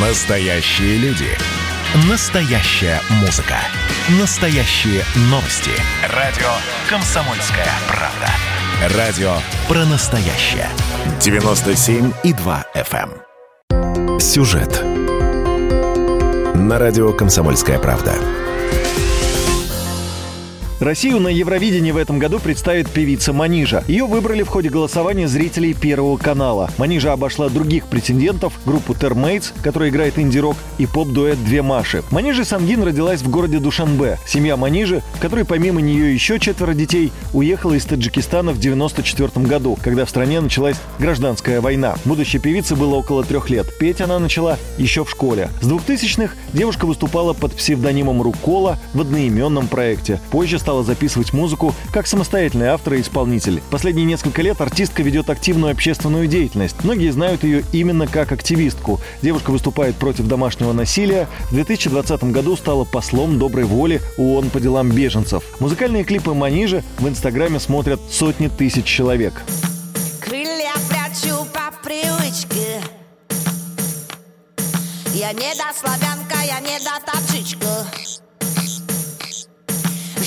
Настоящие люди. Настоящая музыка. Настоящие новости. Радио «Комсомольская правда». Радио про настоящее. 97,2 FM. эм. Сюжет. На радио «Комсомольская правда». Россию на Евровидении в этом году представит певица Манижа. Ее выбрали в ходе голосования зрителей Первого канала. Манижа обошла других претендентов, группу Термейтс, которая играет инди-рок, и поп-дуэт «Две Маши». Манижа Сангин родилась в городе Душанбе. Семья Манижи, в которой помимо нее еще четверо детей, уехала из Таджикистана в 94 году, когда в стране началась гражданская война. Будущей певице было около трех лет. Петь она начала еще в школе. С 2000-х девушка выступала под псевдонимом Рукола в одноименном проекте. Позже стала записывать музыку как самостоятельный автор и исполнитель. Последние несколько лет артистка ведет активную общественную деятельность. Многие знают ее именно как активистку. Девушка выступает против домашнего насилия. В 2020 году стала послом доброй воли ООН по делам беженцев. Музыкальные клипы Манижи в Инстаграме смотрят сотни тысяч человек. Крылья прячу по привычке Я не до славянка, я не до таджичка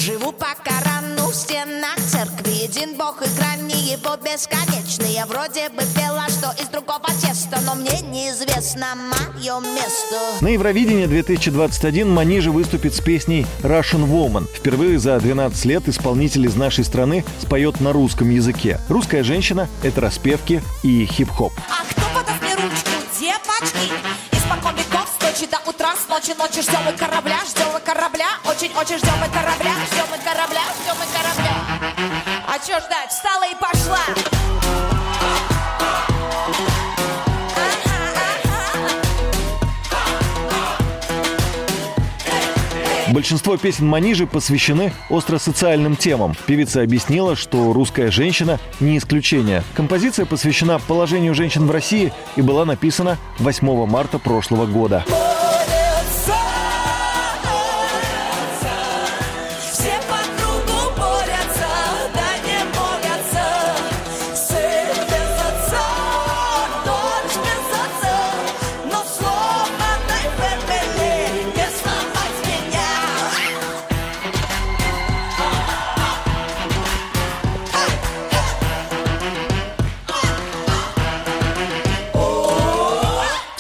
Живу по Корану в стенах церкви Един бог и грани его бесконечные Вроде бы пела, что из другого теста Но мне неизвестно мое место На Евровидении 2021 Манижа выступит с песней Russian Woman. Впервые за 12 лет исполнитель из нашей страны споет на русском языке. Русская женщина — это распевки и хип-хоп. А кто подаст мне ручку, девочки? Испокон веков с ночи до утра, с ночи ночи ждем мы корабля, ждем очень-очень ждем мы корабля, ждем мы корабля, ждем мы корабля. А чё ждать? Встала и пошла. Большинство песен Манижи посвящены остросоциальным темам. Певица объяснила, что русская женщина не исключение. Композиция посвящена положению женщин в России и была написана 8 марта прошлого года.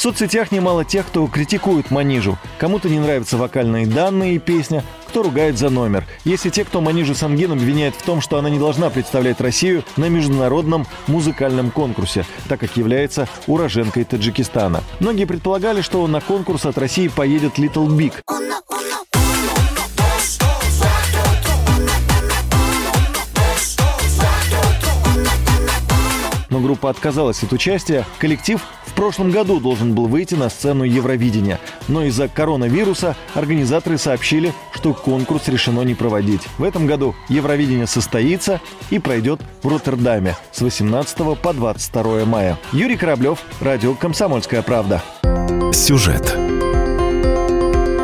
В соцсетях немало тех, кто критикует Манижу. Кому-то не нравятся вокальные данные и песня, кто ругает за номер. Есть и те, кто Манижу Сангин обвиняет в том, что она не должна представлять Россию на международном музыкальном конкурсе, так как является уроженкой Таджикистана. Многие предполагали, что на конкурс от России поедет Little Big. но группа отказалась от участия. Коллектив в прошлом году должен был выйти на сцену Евровидения, но из-за коронавируса организаторы сообщили, что конкурс решено не проводить. В этом году Евровидение состоится и пройдет в Роттердаме с 18 по 22 мая. Юрий Кораблев, радио «Комсомольская правда». Сюжет.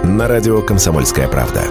На радио «Комсомольская правда».